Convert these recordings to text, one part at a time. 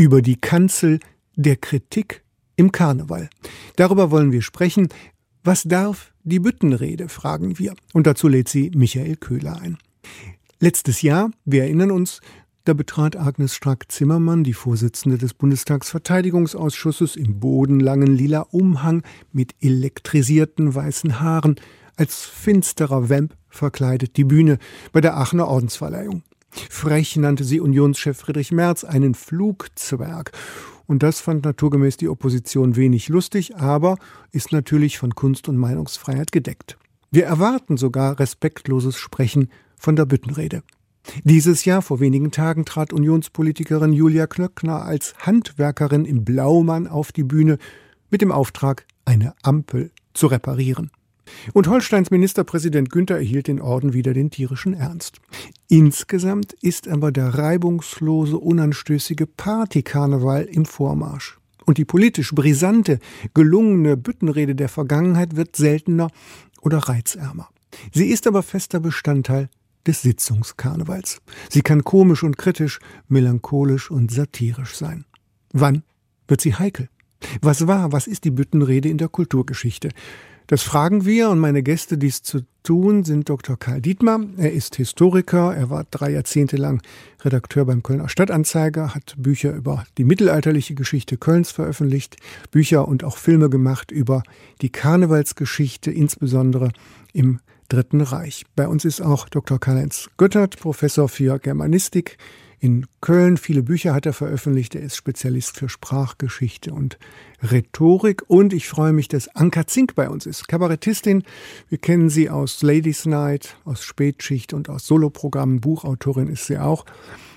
über die Kanzel der Kritik im Karneval. Darüber wollen wir sprechen. Was darf die Büttenrede, fragen wir. Und dazu lädt sie Michael Köhler ein. Letztes Jahr, wir erinnern uns, da betrat Agnes Strack-Zimmermann, die Vorsitzende des Bundestagsverteidigungsausschusses, im bodenlangen lila Umhang mit elektrisierten weißen Haaren, als finsterer Vamp verkleidet die Bühne bei der Aachener Ordensverleihung. Frech nannte sie Unionschef Friedrich Merz einen Flugzwerg. Und das fand naturgemäß die Opposition wenig lustig, aber ist natürlich von Kunst- und Meinungsfreiheit gedeckt. Wir erwarten sogar respektloses Sprechen von der Büttenrede. Dieses Jahr, vor wenigen Tagen, trat Unionspolitikerin Julia Klöckner als Handwerkerin im Blaumann auf die Bühne mit dem Auftrag, eine Ampel zu reparieren. Und Holsteins Ministerpräsident Günther erhielt den Orden wieder den tierischen Ernst. Insgesamt ist aber der reibungslose, unanstößige Partykarneval im Vormarsch. Und die politisch brisante, gelungene Büttenrede der Vergangenheit wird seltener oder reizärmer. Sie ist aber fester Bestandteil des Sitzungskarnevals. Sie kann komisch und kritisch, melancholisch und satirisch sein. Wann wird sie heikel? Was war, was ist die Büttenrede in der Kulturgeschichte? Das fragen wir und meine Gäste, dies zu tun, sind Dr. Karl Dietmar. Er ist Historiker, er war drei Jahrzehnte lang Redakteur beim Kölner Stadtanzeiger, hat Bücher über die mittelalterliche Geschichte Kölns veröffentlicht, Bücher und auch Filme gemacht über die Karnevalsgeschichte, insbesondere im Dritten Reich. Bei uns ist auch Dr. Karl-Heinz Göttert, Professor für Germanistik in Köln. Viele Bücher hat er veröffentlicht. Er ist Spezialist für Sprachgeschichte und Rhetorik. Und ich freue mich, dass Anka Zink bei uns ist. Kabarettistin. Wir kennen sie aus Ladies Night, aus Spätschicht und aus Soloprogrammen. Buchautorin ist sie auch.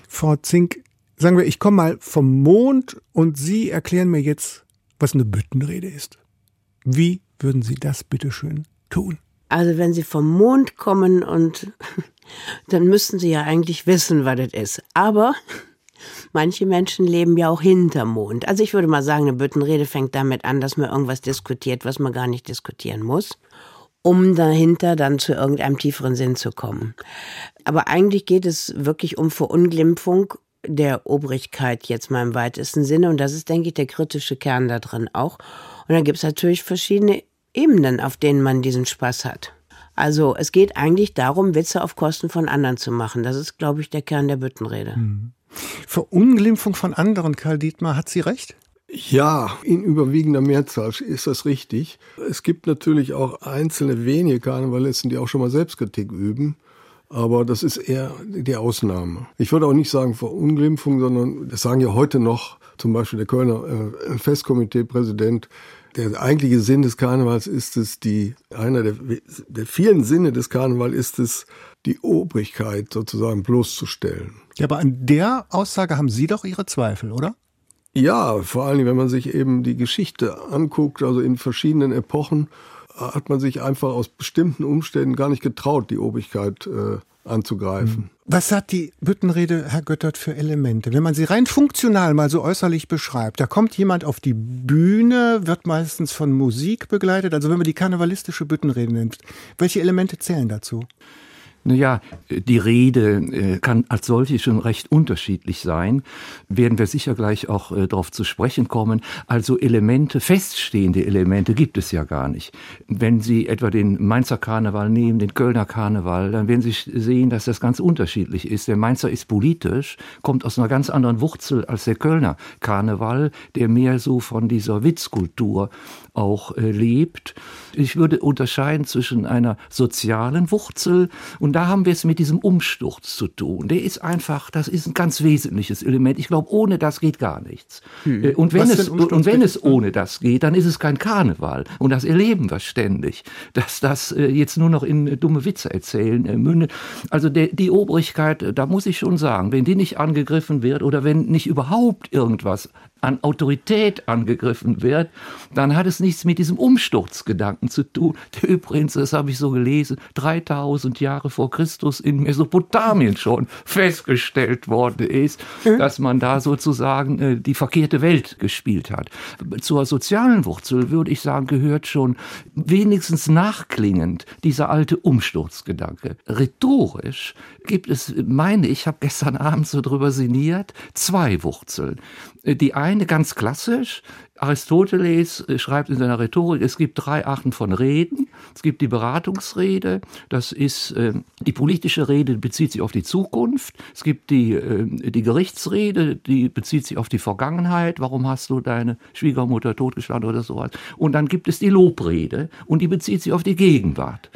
Frau Zink, sagen wir, ich komme mal vom Mond und Sie erklären mir jetzt, was eine Büttenrede ist. Wie würden Sie das bitteschön tun? Also wenn Sie vom Mond kommen und dann müssten Sie ja eigentlich wissen, was das ist. Aber manche Menschen leben ja auch hinterm Mond. Also ich würde mal sagen, eine Büttenrede fängt damit an, dass man irgendwas diskutiert, was man gar nicht diskutieren muss, um dahinter dann zu irgendeinem tieferen Sinn zu kommen. Aber eigentlich geht es wirklich um Verunglimpfung der Obrigkeit jetzt mal im weitesten Sinne. Und das ist, denke ich, der kritische Kern da drin auch. Und dann gibt es natürlich verschiedene Ebenen, auf denen man diesen Spaß hat. Also es geht eigentlich darum, Witze auf Kosten von anderen zu machen. Das ist, glaube ich, der Kern der Büttenrede. Mhm. Verunglimpfung von anderen, Karl Dietmar, hat sie recht? Ja, in überwiegender Mehrzahl ist das richtig. Es gibt natürlich auch einzelne wenige Karnevalisten, die auch schon mal Selbstkritik üben. Aber das ist eher die Ausnahme. Ich würde auch nicht sagen Verunglimpfung, sondern das sagen ja heute noch zum Beispiel der Kölner äh, Festkomiteepräsident, der eigentliche Sinn des Karnevals ist es, die, einer der, der vielen Sinne des Karnevals ist es, die Obrigkeit sozusagen bloßzustellen. Ja, aber an der Aussage haben Sie doch Ihre Zweifel, oder? Ja, vor allem, wenn man sich eben die Geschichte anguckt, also in verschiedenen Epochen, hat man sich einfach aus bestimmten Umständen gar nicht getraut, die Obrigkeit äh, anzugreifen. Was hat die Büttenrede, Herr Göttert, für Elemente? Wenn man sie rein funktional mal so äußerlich beschreibt, da kommt jemand auf die Bühne, wird meistens von Musik begleitet, also wenn man die karnevalistische Büttenrede nimmt, welche Elemente zählen dazu? Naja, die Rede äh, kann als solche schon recht unterschiedlich sein. Werden wir sicher gleich auch äh, darauf zu sprechen kommen. Also Elemente, feststehende Elemente gibt es ja gar nicht. Wenn Sie etwa den Mainzer Karneval nehmen, den Kölner Karneval, dann werden Sie sehen, dass das ganz unterschiedlich ist. Der Mainzer ist politisch, kommt aus einer ganz anderen Wurzel als der Kölner Karneval, der mehr so von dieser Witzkultur auch äh, lebt. Ich würde unterscheiden zwischen einer sozialen Wurzel und da haben wir es mit diesem Umsturz zu tun. Der ist einfach, das ist ein ganz wesentliches Element. Ich glaube, ohne das geht gar nichts. Hm. Äh, und wenn, es, und wenn es ohne das geht, dann ist es kein Karneval. Und das erleben wir ständig, dass das äh, jetzt nur noch in äh, dumme Witze erzählen äh, mündet. Also der, die Obrigkeit, da muss ich schon sagen, wenn die nicht angegriffen wird oder wenn nicht überhaupt irgendwas an Autorität angegriffen wird, dann hat es nichts mit diesem Umsturzgedanken zu tun, der übrigens, das habe ich so gelesen, 3000 Jahre vor Christus in Mesopotamien schon festgestellt worden ist, mhm. dass man da sozusagen äh, die verkehrte Welt gespielt hat. Zur sozialen Wurzel würde ich sagen, gehört schon wenigstens nachklingend dieser alte Umsturzgedanke. Rhetorisch gibt es, meine ich, habe gestern Abend so drüber sinniert, zwei Wurzeln. Die eine ganz klassisch, Aristoteles äh, schreibt in seiner Rhetorik, es gibt drei Arten von Reden. Es gibt die Beratungsrede, das ist äh, die politische Rede, bezieht sich auf die Zukunft. Es gibt die, äh, die Gerichtsrede, die bezieht sich auf die Vergangenheit. Warum hast du deine Schwiegermutter totgeschlagen oder sowas? Und dann gibt es die Lobrede und die bezieht sich auf die Gegenwart.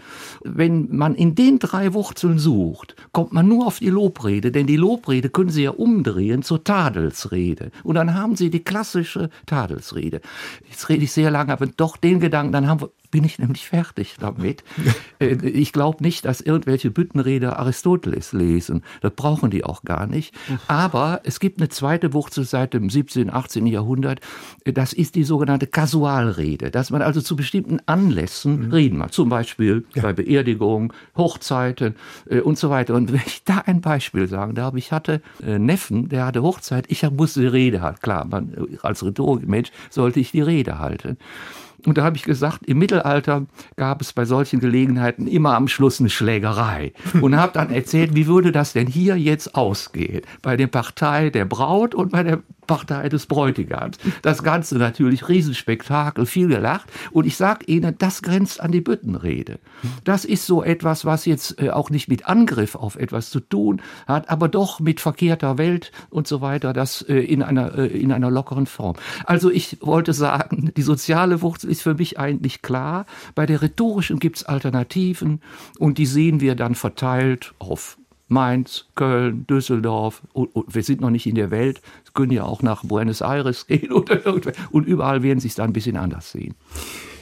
Wenn man in den drei Wurzeln sucht, kommt man nur auf die Lobrede, denn die Lobrede können Sie ja umdrehen zur Tadelsrede. Und dann haben Sie die klassische Tadelsrede. Tagesrede. Jetzt rede ich sehr lange, aber doch den Gedanken, dann haben wir, bin ich nämlich fertig damit. Äh, ich glaube nicht, dass irgendwelche Büttenrede Aristoteles lesen. Das brauchen die auch gar nicht. Aber es gibt eine zweite Wurzel seit dem 17., 18. Jahrhundert. Das ist die sogenannte Kasualrede. Dass man also zu bestimmten Anlässen mhm. reden mag. Zum Beispiel ja. bei Beerdigungen, Hochzeiten äh, und so weiter. Und wenn ich da ein Beispiel sagen darf, ich hatte äh, Neffen, der hatte Hochzeit. Ich musste die Rede halten. Klar, man, als Rhetorikmensch sollte ich die Rede halten. Und da habe ich gesagt, im Mittelalter gab es bei solchen Gelegenheiten immer am Schluss eine Schlägerei. Und habe dann erzählt, wie würde das denn hier jetzt ausgehen? Bei der Partei der Braut und bei der Partei des Bräutigams. Das Ganze natürlich Riesenspektakel, viel gelacht. Und ich sage Ihnen, das grenzt an die Büttenrede. Das ist so etwas, was jetzt äh, auch nicht mit Angriff auf etwas zu tun hat, aber doch mit verkehrter Welt und so weiter, das äh, in einer, äh, in einer lockeren Form. Also ich wollte sagen, die soziale Wurzel ist für mich eigentlich klar. Bei der rhetorischen gibt es Alternativen und die sehen wir dann verteilt auf Mainz, Köln, Düsseldorf und, und, wir sind noch nicht in der Welt, können ja auch nach Buenos Aires gehen und, und überall werden sie es dann ein bisschen anders sehen.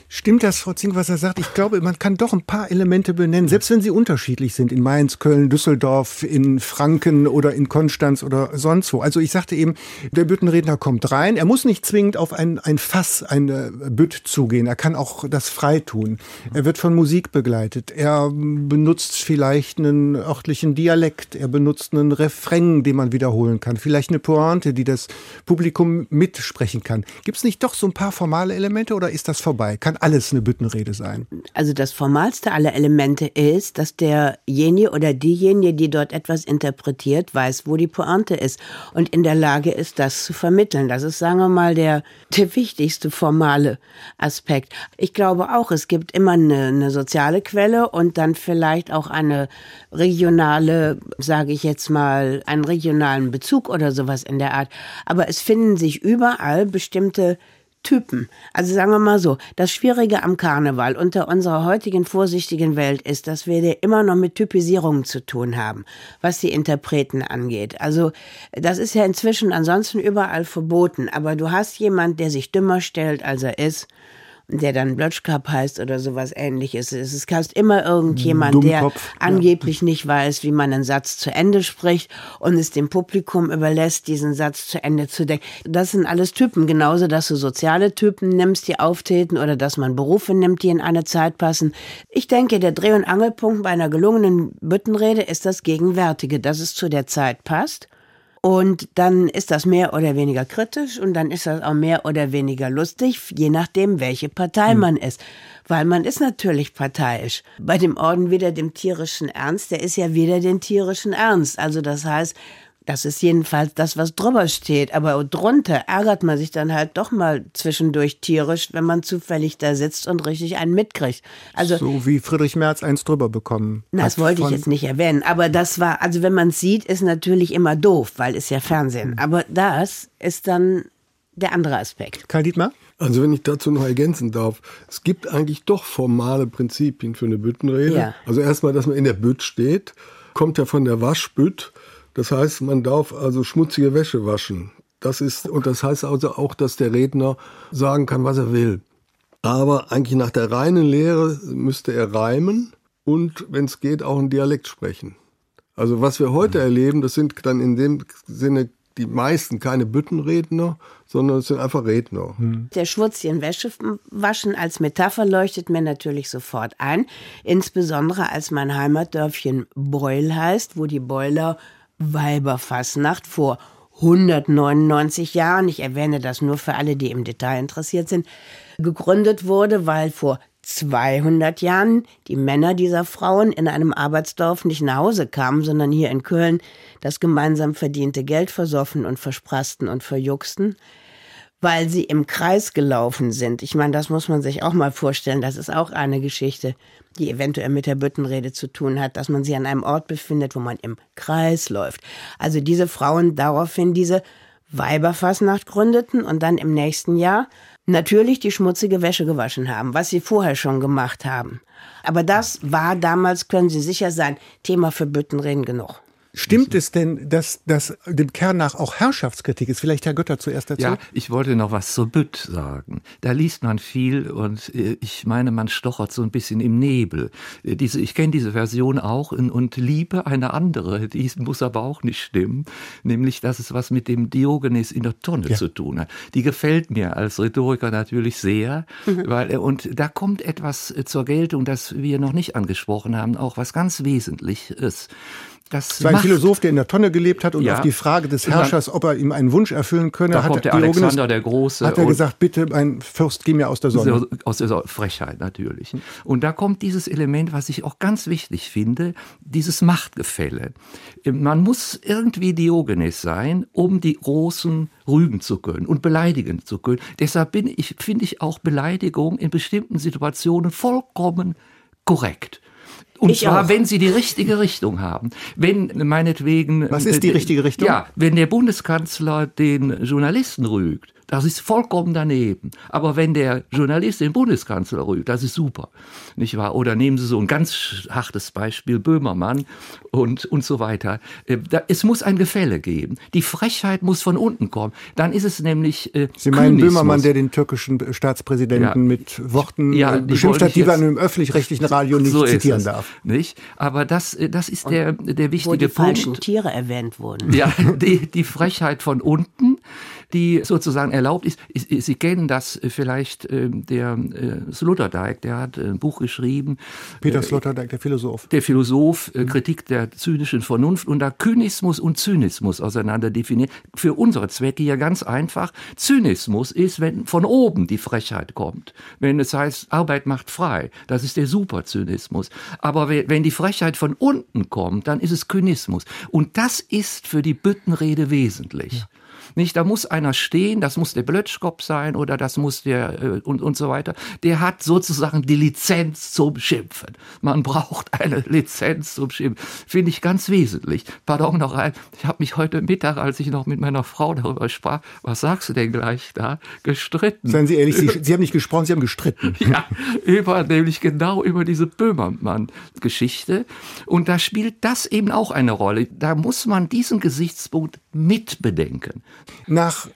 Stimmt das, Frau Zink, was er sagt? Ich glaube, man kann doch ein paar Elemente benennen, selbst wenn sie unterschiedlich sind, in Mainz, Köln, Düsseldorf, in Franken oder in Konstanz oder sonst wo. Also ich sagte eben, der Büttenredner kommt rein. Er muss nicht zwingend auf ein, ein Fass, eine Bütt zugehen. Er kann auch das frei tun. Er wird von Musik begleitet. Er benutzt vielleicht einen örtlichen Dialekt. Er benutzt einen Refrain, den man wiederholen kann. Vielleicht eine Pointe, die das Publikum mitsprechen kann. Gibt es nicht doch so ein paar formale Elemente oder ist das vorbei? Kann alles eine Büttenrede sein. Also das formalste aller Elemente ist, dass derjenige oder diejenige, die dort etwas interpretiert, weiß, wo die Pointe ist und in der Lage ist, das zu vermitteln. Das ist, sagen wir mal, der, der wichtigste formale Aspekt. Ich glaube auch, es gibt immer eine, eine soziale Quelle und dann vielleicht auch eine regionale, sage ich jetzt mal, einen regionalen Bezug oder sowas in der Art. Aber es finden sich überall bestimmte Typen. Also sagen wir mal so, das Schwierige am Karneval unter unserer heutigen vorsichtigen Welt ist, dass wir immer noch mit Typisierungen zu tun haben, was die Interpreten angeht. Also das ist ja inzwischen ansonsten überall verboten, aber du hast jemand, der sich dümmer stellt, als er ist der dann Blötschkap heißt oder sowas ähnliches. Es ist fast immer irgendjemand, Dummkopf, der angeblich ja. nicht weiß, wie man einen Satz zu Ende spricht und es dem Publikum überlässt, diesen Satz zu Ende zu denken. Das sind alles Typen. Genauso, dass du soziale Typen nimmst, die auftreten oder dass man Berufe nimmt, die in eine Zeit passen. Ich denke, der Dreh- und Angelpunkt bei einer gelungenen Büttenrede ist das Gegenwärtige, dass es zu der Zeit passt und dann ist das mehr oder weniger kritisch und dann ist das auch mehr oder weniger lustig, je nachdem, welche Partei mhm. man ist. Weil man ist natürlich parteiisch. Bei dem Orden wieder dem tierischen Ernst, der ist ja wieder den tierischen Ernst. Also das heißt, das ist jedenfalls das, was drüber steht. Aber drunter ärgert man sich dann halt doch mal zwischendurch tierisch, wenn man zufällig da sitzt und richtig einen mitkriegt. Also, so wie Friedrich Merz eins drüber bekommen. Na, das wollte ich jetzt nicht erwähnen. Aber das war, also wenn man es sieht, ist natürlich immer doof, weil es ja Fernsehen. Aber das ist dann der andere Aspekt. Karl Dietmar? Also wenn ich dazu noch ergänzen darf, es gibt eigentlich doch formale Prinzipien für eine Büttenrede. Ja. Also erstmal, dass man in der Bütt steht, kommt ja von der Waschbütt das heißt, man darf also schmutzige Wäsche waschen. Das ist, und das heißt also auch, dass der Redner sagen kann, was er will. Aber eigentlich nach der reinen Lehre müsste er reimen und, wenn es geht, auch einen Dialekt sprechen. Also was wir heute erleben, das sind dann in dem Sinne die meisten keine Büttenredner, sondern es sind einfach Redner. Hm. Der Schwurzchen Wäsche waschen als Metapher leuchtet mir natürlich sofort ein, insbesondere als mein Heimatdörfchen Beul heißt, wo die Beuler Weiberfassnacht vor 199 Jahren, ich erwähne das nur für alle, die im Detail interessiert sind, gegründet wurde, weil vor 200 Jahren die Männer dieser Frauen in einem Arbeitsdorf nicht nach Hause kamen, sondern hier in Köln das gemeinsam verdiente Geld versoffen und versprassten und verjucksten, weil sie im Kreis gelaufen sind. Ich meine, das muss man sich auch mal vorstellen. Das ist auch eine Geschichte, die eventuell mit der Büttenrede zu tun hat, dass man sie an einem Ort befindet, wo man im Kreis läuft. Also diese Frauen daraufhin diese Weiberfassnacht gründeten und dann im nächsten Jahr natürlich die schmutzige Wäsche gewaschen haben, was sie vorher schon gemacht haben. Aber das war damals, können Sie sicher sein, Thema für Büttenreden genug. Stimmt es denn, dass das dem Kern nach auch Herrschaftskritik ist? Vielleicht Herr Götter zuerst dazu. Ja, ich wollte noch was zur Bütt sagen. Da liest man viel und äh, ich meine, man stochert so ein bisschen im Nebel. Äh, diese, ich kenne diese Version auch und, und liebe eine andere, die muss aber auch nicht stimmen, nämlich, dass es was mit dem Diogenes in der Tonne ja. zu tun hat. Die gefällt mir als Rhetoriker natürlich sehr, mhm. weil, äh, und da kommt etwas zur Geltung, das wir noch nicht angesprochen haben, auch was ganz Wesentliches. Das, das war ein Philosoph, der in der Tonne gelebt hat und ja. auf die Frage des Herrschers, ob er ihm einen Wunsch erfüllen könne, da hat kommt der Diogenes, Alexander der Große. Hat er gesagt, bitte, mein Fürst, geh mir aus der Sonne. Aus der Frechheit natürlich. Und da kommt dieses Element, was ich auch ganz wichtig finde, dieses Machtgefälle. Man muss irgendwie Diogenes sein, um die Großen rügen zu können und beleidigen zu können. Deshalb bin ich, finde ich auch Beleidigung in bestimmten Situationen vollkommen korrekt. Und ich zwar, auch. wenn sie die richtige Richtung haben. Wenn meinetwegen. Was ist die richtige Richtung? Ja, wenn der Bundeskanzler den Journalisten rügt, das ist vollkommen daneben. Aber wenn der Journalist den Bundeskanzler rügt, das ist super. Nicht wahr? Oder nehmen Sie so ein ganz hartes Beispiel, Böhmermann und, und so weiter. Äh, es muss ein Gefälle geben. Die Frechheit muss von unten kommen. Dann ist es nämlich. Äh, Sie meinen Kynismus. Böhmermann, der den türkischen Staatspräsidenten ja, mit Worten ja, äh, beschimpft hat, die man im öffentlich-rechtlichen Radio nicht so zitieren darf. Nicht? Aber das, äh, das ist der, der wichtige wo die Punkt. falschen Tiere erwähnt wurden. Ja, die, die Frechheit von unten die sozusagen erlaubt ist. Sie kennen das vielleicht, äh, der äh, Sloterdijk, der hat ein Buch geschrieben. Peter äh, Sloterdijk, der Philosoph. Der Philosoph, mhm. Kritik der zynischen Vernunft und da Kynismus und Zynismus auseinander definiert. Für unsere Zwecke ja ganz einfach. Zynismus ist, wenn von oben die Frechheit kommt. Wenn es heißt, Arbeit macht frei. Das ist der Superzynismus. Aber wenn die Frechheit von unten kommt, dann ist es Kynismus. Und das ist für die Büttenrede wesentlich. Ja. Nicht, da muss einer stehen, das muss der Blötschkopf sein oder das muss der äh, und, und so weiter. Der hat sozusagen die Lizenz zum Schimpfen. Man braucht eine Lizenz zum Schimpfen. Finde ich ganz wesentlich. Pardon noch ein. Ich habe mich heute Mittag, als ich noch mit meiner Frau darüber sprach, was sagst du denn gleich da, gestritten. Seien Sie ehrlich, Sie, Sie haben nicht gesprochen, Sie haben gestritten. ja, über, nämlich genau über diese Böhmermann-Geschichte. Und da spielt das eben auch eine Rolle. Da muss man diesen Gesichtspunkt mitbedenken. Nach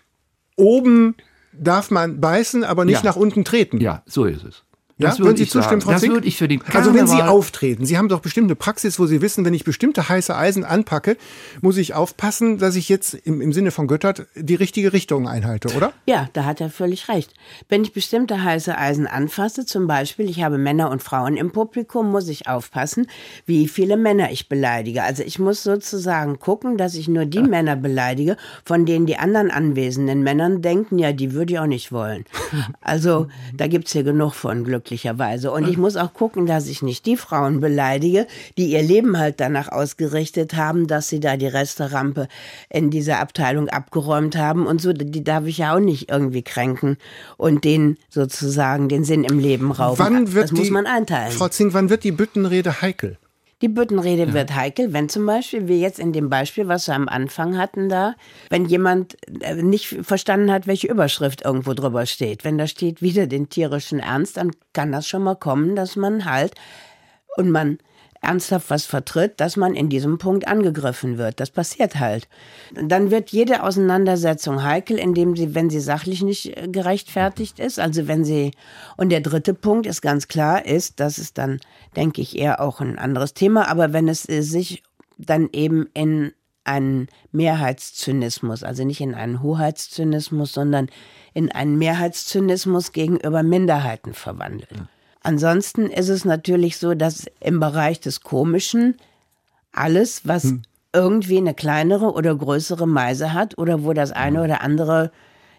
oben darf man beißen, aber nicht ja. nach unten treten. Ja, so ist es. Das ja, würden Sie zustimmen, Frau Das würde ich für den Karneval Also wenn Sie auftreten, Sie haben doch bestimmte Praxis, wo Sie wissen, wenn ich bestimmte heiße Eisen anpacke, muss ich aufpassen, dass ich jetzt im, im Sinne von Göttert die richtige Richtung einhalte, oder? Ja, da hat er völlig recht. Wenn ich bestimmte heiße Eisen anfasse, zum Beispiel, ich habe Männer und Frauen im Publikum, muss ich aufpassen, wie viele Männer ich beleidige. Also ich muss sozusagen gucken, dass ich nur die ja. Männer beleidige, von denen die anderen anwesenden Männern denken, ja, die würde ich auch nicht wollen. Also da gibt's hier genug von glücklich glücklicherweise. Und ich muss auch gucken, dass ich nicht die Frauen beleidige, die ihr Leben halt danach ausgerichtet haben, dass sie da die Resterampe in dieser Abteilung abgeräumt haben und so. Die darf ich ja auch nicht irgendwie kränken und denen sozusagen den Sinn im Leben rauben. Wann wird das muss man einteilen. Frau Zink, wann wird die Büttenrede heikel? Die Büttenrede ja. wird heikel, wenn zum Beispiel, wie jetzt in dem Beispiel, was wir am Anfang hatten da, wenn jemand äh, nicht verstanden hat, welche Überschrift irgendwo drüber steht. Wenn da steht wieder den tierischen Ernst, dann kann das schon mal kommen, dass man halt und man ernsthaft was vertritt, dass man in diesem Punkt angegriffen wird. Das passiert halt. Dann wird jede Auseinandersetzung heikel, indem sie, wenn sie sachlich nicht äh, gerechtfertigt ist, also wenn sie, und der dritte Punkt ist ganz klar, ist, das ist dann, denke ich, eher auch ein anderes Thema, aber wenn es äh, sich dann eben in einen Mehrheitszynismus, also nicht in einen Hoheitszynismus, sondern in einen Mehrheitszynismus gegenüber Minderheiten verwandelt. Ansonsten ist es natürlich so, dass im Bereich des Komischen alles, was hm. irgendwie eine kleinere oder größere Meise hat oder wo das eine oder andere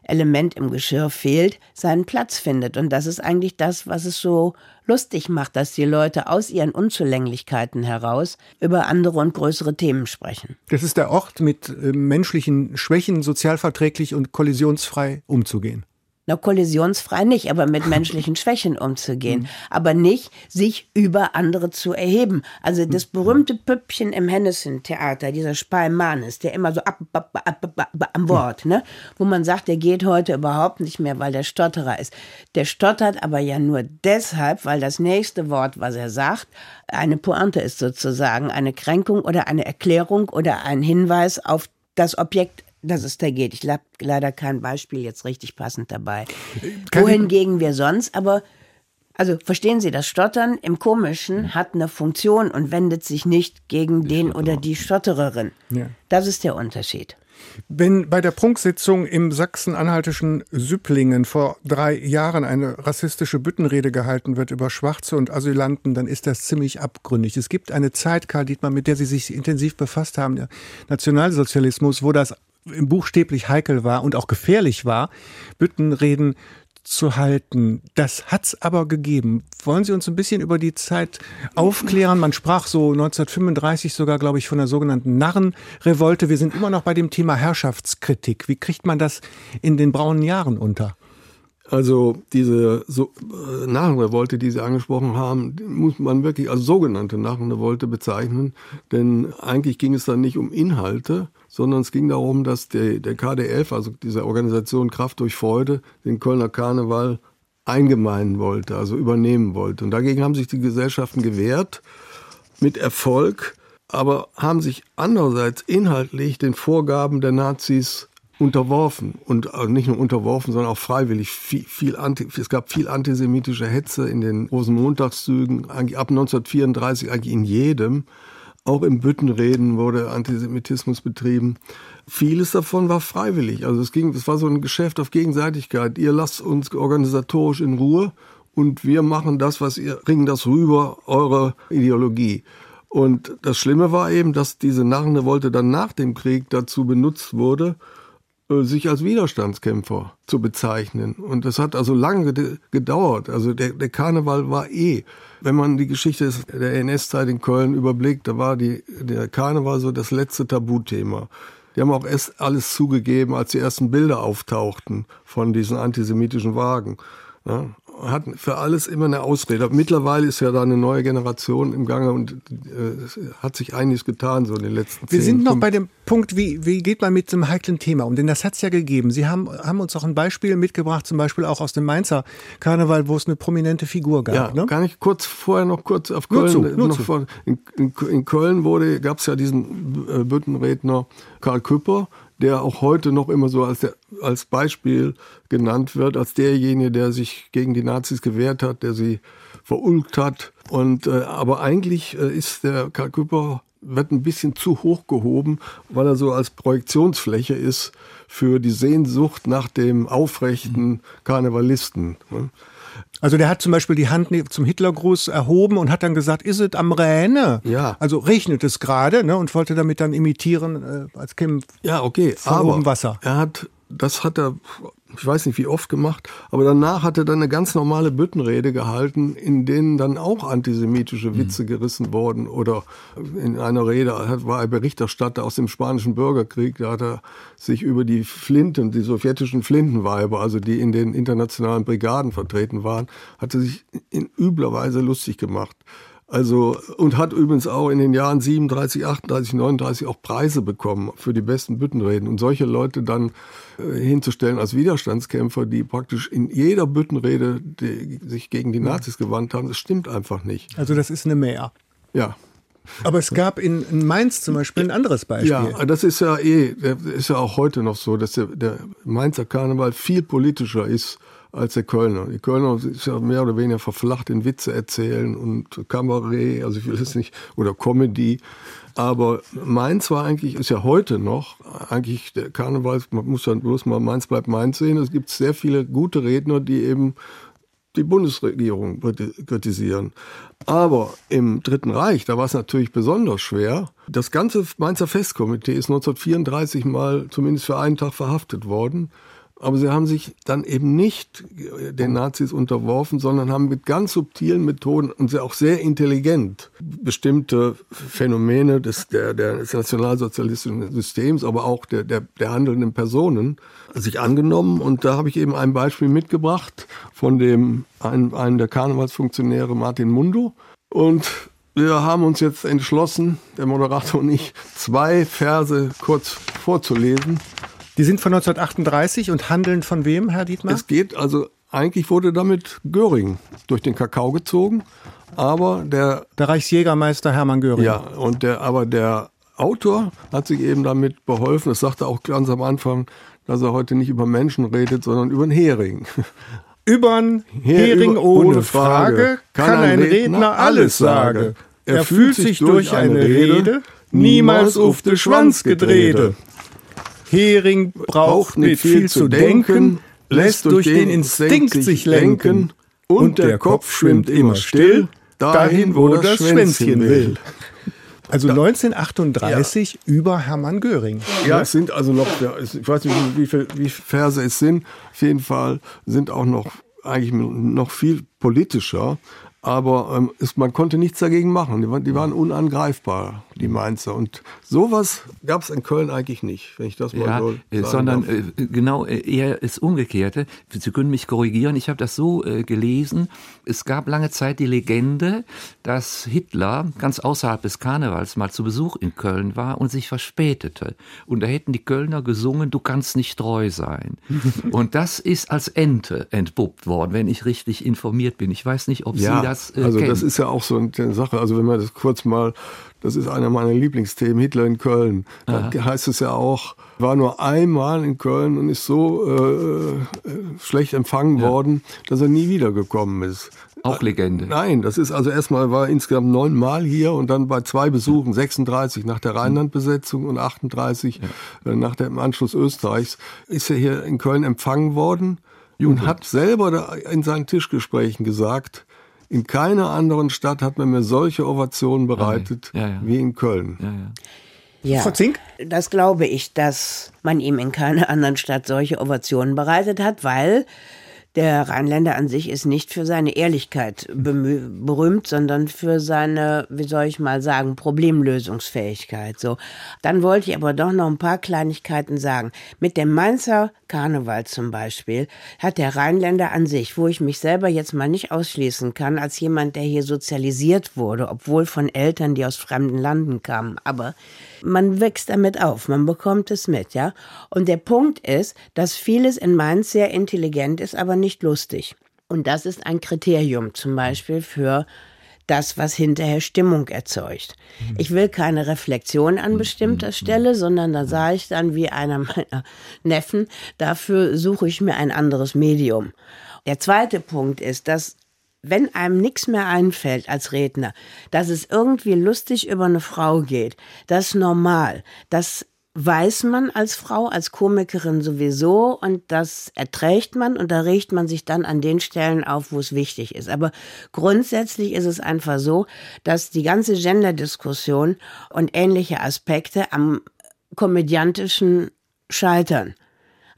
Element im Geschirr fehlt, seinen Platz findet. Und das ist eigentlich das, was es so lustig macht, dass die Leute aus ihren Unzulänglichkeiten heraus über andere und größere Themen sprechen. Das ist der Ort, mit äh, menschlichen Schwächen sozialverträglich und kollisionsfrei umzugehen na, kollisionsfrei nicht, aber mit menschlichen Schwächen umzugehen. Mhm. Aber nicht sich über andere zu erheben. Also das mhm. berühmte Püppchen im Hennessin-Theater, dieser Spalmanis, der immer so ab, ab, ab, ab, am Wort, ne? Wo man sagt, der geht heute überhaupt nicht mehr, weil der Stotterer ist. Der stottert aber ja nur deshalb, weil das nächste Wort, was er sagt, eine Pointe ist sozusagen, eine Kränkung oder eine Erklärung oder ein Hinweis auf das Objekt dass es da geht. Ich habe leider kein Beispiel jetzt richtig passend dabei. Kann Wohingegen wir sonst, aber also verstehen Sie, das Stottern im Komischen hat eine Funktion und wendet sich nicht gegen den oder die Stottererin. Ja. Das ist der Unterschied. Wenn bei der Prunksitzung im sachsen-anhaltischen Süpplingen vor drei Jahren eine rassistische Büttenrede gehalten wird über Schwarze und Asylanten, dann ist das ziemlich abgründig. Es gibt eine Zeit, Karl Dietmann, mit der Sie sich intensiv befasst haben, der Nationalsozialismus, wo das buchstäblich heikel war und auch gefährlich war, Büttenreden zu halten. Das hat's aber gegeben. Wollen Sie uns ein bisschen über die Zeit aufklären? Man sprach so 1935 sogar, glaube ich, von der sogenannten Narrenrevolte. Wir sind immer noch bei dem Thema Herrschaftskritik. Wie kriegt man das in den braunen Jahren unter? Also diese so, äh, die Sie angesprochen haben, muss man wirklich als sogenannte Narrenrevolte bezeichnen, denn eigentlich ging es dann nicht um Inhalte, sondern es ging darum, dass der, der KDF, also diese Organisation Kraft durch Freude, den Kölner Karneval eingemeinen wollte, also übernehmen wollte. Und dagegen haben sich die Gesellschaften gewehrt, mit Erfolg, aber haben sich andererseits inhaltlich den Vorgaben der Nazis unterworfen und äh, nicht nur unterworfen, sondern auch freiwillig. Viel, viel Anti, es gab viel antisemitische Hetze in den Rosenmontagszügen, eigentlich ab 1934 eigentlich in jedem. Auch im Büttenreden wurde Antisemitismus betrieben. Vieles davon war freiwillig. Also es ging, es war so ein Geschäft auf Gegenseitigkeit. Ihr lasst uns organisatorisch in Ruhe und wir machen das, was ihr, bringen das rüber, eure Ideologie. Und das Schlimme war eben, dass diese Narrenrevolte dann nach dem Krieg dazu benutzt wurde, sich als Widerstandskämpfer zu bezeichnen. Und das hat also lange gedauert. Also der, der Karneval war eh wenn man die Geschichte der NS-Zeit in Köln überblickt, da war die, der Karneval so das letzte Tabuthema. Die haben auch erst alles zugegeben, als die ersten Bilder auftauchten von diesen antisemitischen Wagen. Ja, hat für alles immer eine Ausrede. Mittlerweile ist ja da eine neue Generation im Gange und äh, hat sich einiges getan so in den letzten Wir sind noch bei dem Punkt, wie, wie geht man mit einem heiklen Thema um? Denn das hat es ja gegeben. Sie haben, haben uns auch ein Beispiel mitgebracht, zum Beispiel auch aus dem Mainzer Karneval, wo es eine prominente Figur gab. Ja, ne? kann ich kurz vorher noch kurz auf Köln. Nur zu, nur noch vor, in, in, in, Köln wurde, gab es ja diesen äh, Büttenredner Karl Küpper, der auch heute noch immer so als, der, als Beispiel genannt wird, als derjenige, der sich gegen die Nazis gewehrt hat, der sie verulgt hat. Und äh, aber eigentlich äh, ist der Karl Küpper wird ein bisschen zu hoch gehoben, weil er so als Projektionsfläche ist für die Sehnsucht nach dem aufrechten Karnevalisten. Ne? Also der hat zum Beispiel die Hand zum Hitlergruß erhoben und hat dann gesagt, ist es am Räne? Ja. Also regnet es gerade ne, und wollte damit dann imitieren, äh, als käme ja, okay, von aber oben Wasser. Er hat, das hat er ich weiß nicht wie oft gemacht, aber danach hat er dann eine ganz normale Büttenrede gehalten, in denen dann auch antisemitische mhm. Witze mhm. gerissen wurden. Oder in einer Rede war er Berichterstatter aus dem spanischen Bürgerkrieg, da hat er sich über die Flinten, die sowjetischen Flintenweiber, also die in den internationalen Brigaden vertreten waren, hat er sich in übler Weise lustig gemacht. Also, und hat übrigens auch in den Jahren 37, 38, 39 auch Preise bekommen für die besten Büttenreden. Und solche Leute dann äh, hinzustellen als Widerstandskämpfer, die praktisch in jeder Büttenrede die, sich gegen die Nazis gewandt haben, das stimmt einfach nicht. Also das ist eine Mehr. Ja. Aber es gab in, in, Mainz zum Beispiel ein anderes Beispiel. Ja, das ist ja eh, ist ja auch heute noch so, dass der, der Mainzer Karneval viel politischer ist als der Kölner. Die Kölner ist ja mehr oder weniger verflacht in Witze erzählen und Kabarett, also ich will es nicht, oder Comedy. Aber Mainz war eigentlich, ist ja heute noch, eigentlich der Karneval, man muss ja bloß mal Mainz bleibt Mainz sehen. Es gibt sehr viele gute Redner, die eben die Bundesregierung kritisieren. Aber im Dritten Reich, da war es natürlich besonders schwer. Das ganze Mainzer Festkomitee ist 1934 mal zumindest für einen Tag verhaftet worden. Aber sie haben sich dann eben nicht den Nazis unterworfen, sondern haben mit ganz subtilen Methoden und auch sehr intelligent bestimmte Phänomene des, der, des nationalsozialistischen Systems, aber auch der, der, der handelnden Personen sich angenommen. Und da habe ich eben ein Beispiel mitgebracht von dem einen, einen der Karnevalsfunktionäre Martin Mundo. Und wir haben uns jetzt entschlossen, der Moderator und ich, zwei Verse kurz vorzulesen die sind von 1938 und handeln von wem, Herr Dietmar? Es geht also, eigentlich wurde damit Göring durch den Kakao gezogen, aber der... Der Reichsjägermeister Hermann Göring. Ja, und der, aber der Autor hat sich eben damit beholfen, das sagte auch ganz am Anfang, dass er heute nicht über Menschen redet, sondern über einen Hering. Übern Hering über, ohne, Frage, kann, ein Redner, alles sagen. Er, fühlt sich durch eine Rede niemals auf den Schwanz gedrehte. Hering braucht nicht viel zu denken, lässt durch den Instinkt sich lenken und der Kopf schwimmt immer still, dahin, wo das Schwänzchen will. Also 1938 ja. über Hermann Göring. Ja, es sind also noch, ich weiß nicht, wie viele wie Verse es sind. Auf jeden Fall sind auch noch eigentlich noch viel politischer. Aber ähm, es, man konnte nichts dagegen machen. Die, waren, die waren unangreifbar, die Mainzer. Und sowas gab es in Köln eigentlich nicht, wenn ich das mal ja, so äh, sagen Sondern darf. Äh, genau äh, eher das Umgekehrte. Sie können mich korrigieren. Ich habe das so äh, gelesen. Es gab lange Zeit die Legende, dass Hitler ganz außerhalb des Karnevals mal zu Besuch in Köln war und sich verspätete. Und da hätten die Kölner gesungen, du kannst nicht treu sein. und das ist als Ente entpuppt worden, wenn ich richtig informiert bin. Ich weiß nicht, ob ja. Sie das das äh, Also kennen. das ist ja auch so eine Sache. Also wenn man das kurz mal, das ist einer meiner Lieblingsthemen, Hitler in Köln. Da Aha. heißt es ja auch, war nur einmal in Köln und ist so äh, äh schlecht empfangen ja. worden, dass er nie wiedergekommen ist. Auch Legende. Nein, das ist also erstmal war insgesamt neunmal hier und dann bei zwei Besuchen, 36 nach der Rheinlandbesetzung und 38 ja. Äh, nach dem Anschluss Österreichs, ist er hier in Köln empfangen worden Jubel. und hat selber in seinen Tischgesprächen gesagt, in keiner anderen Stadt hat man mir solche Ovationen bereitet ja, ja. wie in Köln. Ja, Frau Zink? Das glaube ich, dass man ihm in keiner anderen Stadt solche Ovationen bereitet hat, weil der Rheinländer an sich ist nicht für seine Ehrlichkeit berühmt, sondern für seine, wie soll ich mal sagen, Problemlösungsfähigkeit. So. Dann wollte ich aber doch noch ein paar Kleinigkeiten sagen. Mit dem Mainzer Karneval zum Beispiel hat der Rheinländer an sich, wo ich mich selber jetzt mal nicht ausschließen kann, als jemand, der hier sozialisiert wurde, obwohl von Eltern, die aus fremden Landen kamen, aber man wächst damit auf, man bekommt es mit, ja. Und der Punkt ist, dass vieles in Mainz sehr intelligent ist, aber nicht lustig. Und das ist ein Kriterium zum Beispiel für das, was hinterher Stimmung erzeugt. Ich will keine Reflexion an bestimmter mhm. Stelle, sondern da sage ich dann wie einer meiner Neffen, dafür suche ich mir ein anderes Medium. Der zweite Punkt ist, dass wenn einem nichts mehr einfällt als Redner, dass es irgendwie lustig über eine Frau geht, das ist normal. Das weiß man als Frau, als Komikerin sowieso und das erträgt man und da regt man sich dann an den Stellen auf, wo es wichtig ist. Aber grundsätzlich ist es einfach so, dass die ganze Genderdiskussion und ähnliche Aspekte am komödiantischen scheitern.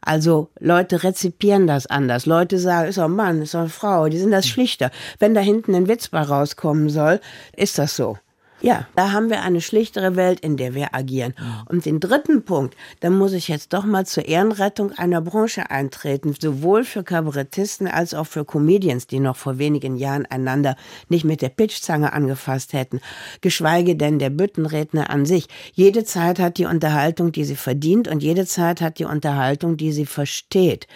Also Leute rezipieren das anders. Leute sagen, ist doch ein Mann, ist doch eine Frau, die sind das schlichter. Wenn da hinten ein Witz bei rauskommen soll, ist das so. Ja, da haben wir eine schlichtere Welt, in der wir agieren. Und den dritten Punkt, da muss ich jetzt doch mal zur Ehrenrettung einer Branche eintreten, sowohl für Kabarettisten als auch für Comedians, die noch vor wenigen Jahren einander nicht mit der Pitchzange angefasst hätten, geschweige denn der Büttenredner an sich. Jede Zeit hat die Unterhaltung, die sie verdient und jede Zeit hat die Unterhaltung, die sie versteht.